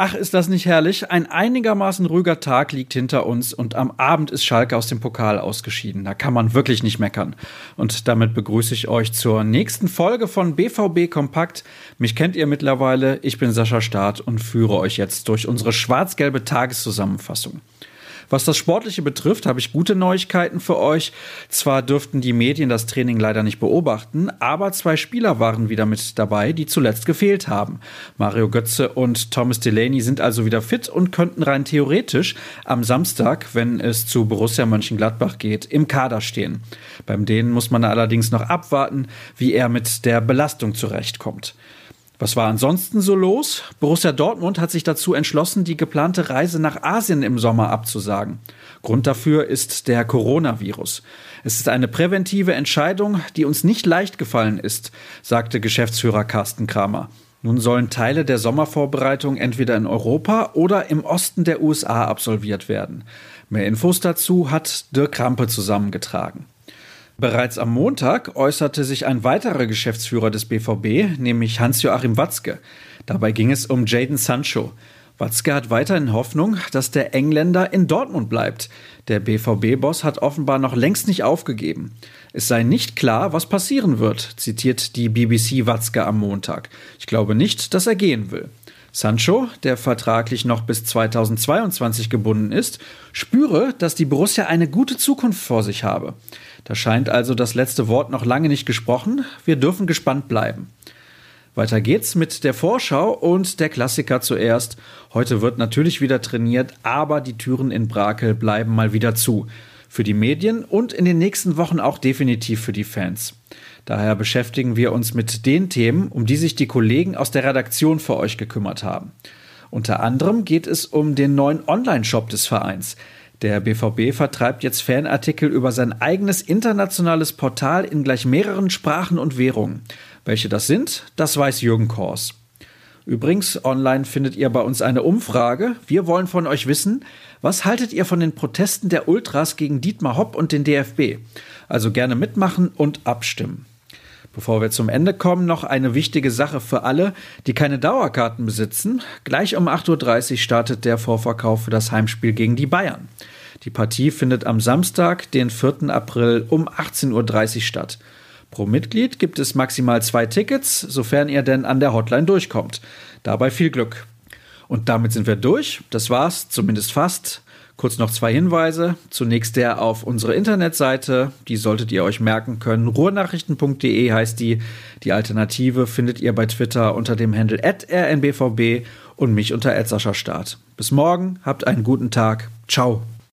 Ach, ist das nicht herrlich? Ein einigermaßen ruhiger Tag liegt hinter uns und am Abend ist Schalke aus dem Pokal ausgeschieden. Da kann man wirklich nicht meckern. Und damit begrüße ich euch zur nächsten Folge von BVB Kompakt. Mich kennt ihr mittlerweile. Ich bin Sascha Staat und führe euch jetzt durch unsere schwarz-gelbe Tageszusammenfassung. Was das Sportliche betrifft, habe ich gute Neuigkeiten für euch. Zwar dürften die Medien das Training leider nicht beobachten, aber zwei Spieler waren wieder mit dabei, die zuletzt gefehlt haben. Mario Götze und Thomas Delaney sind also wieder fit und könnten rein theoretisch am Samstag, wenn es zu Borussia Mönchengladbach geht, im Kader stehen. Beim denen muss man allerdings noch abwarten, wie er mit der Belastung zurechtkommt. Was war ansonsten so los? Borussia Dortmund hat sich dazu entschlossen, die geplante Reise nach Asien im Sommer abzusagen. Grund dafür ist der Coronavirus. Es ist eine präventive Entscheidung, die uns nicht leicht gefallen ist, sagte Geschäftsführer Carsten Kramer. Nun sollen Teile der Sommervorbereitung entweder in Europa oder im Osten der USA absolviert werden. Mehr Infos dazu hat Dirk Krampe zusammengetragen. Bereits am Montag äußerte sich ein weiterer Geschäftsführer des BVB, nämlich Hans-Joachim Watzke. Dabei ging es um Jaden Sancho. Watzke hat weiterhin Hoffnung, dass der Engländer in Dortmund bleibt. Der BVB-Boss hat offenbar noch längst nicht aufgegeben. Es sei nicht klar, was passieren wird, zitiert die BBC Watzke am Montag. Ich glaube nicht, dass er gehen will. Sancho, der vertraglich noch bis 2022 gebunden ist, spüre, dass die Borussia eine gute Zukunft vor sich habe. Da scheint also das letzte Wort noch lange nicht gesprochen. Wir dürfen gespannt bleiben. Weiter geht's mit der Vorschau und der Klassiker zuerst. Heute wird natürlich wieder trainiert, aber die Türen in Brakel bleiben mal wieder zu. Für die Medien und in den nächsten Wochen auch definitiv für die Fans. Daher beschäftigen wir uns mit den Themen, um die sich die Kollegen aus der Redaktion für euch gekümmert haben. Unter anderem geht es um den neuen Online-Shop des Vereins. Der BVB vertreibt jetzt Fanartikel über sein eigenes internationales Portal in gleich mehreren Sprachen und Währungen. Welche das sind, das weiß Jürgen Kors. Übrigens, online findet ihr bei uns eine Umfrage. Wir wollen von euch wissen, was haltet ihr von den Protesten der Ultras gegen Dietmar Hopp und den DFB? Also gerne mitmachen und abstimmen. Bevor wir zum Ende kommen, noch eine wichtige Sache für alle, die keine Dauerkarten besitzen. Gleich um 8.30 Uhr startet der Vorverkauf für das Heimspiel gegen die Bayern. Die Partie findet am Samstag, den 4. April um 18.30 Uhr statt. Pro Mitglied gibt es maximal zwei Tickets, sofern ihr denn an der Hotline durchkommt. Dabei viel Glück. Und damit sind wir durch. Das war's, zumindest fast. Kurz noch zwei Hinweise. Zunächst der auf unsere Internetseite. Die solltet ihr euch merken können. Ruhrnachrichten.de heißt die. Die Alternative findet ihr bei Twitter unter dem Handle rnbvb und mich unter Start. Bis morgen. Habt einen guten Tag. Ciao.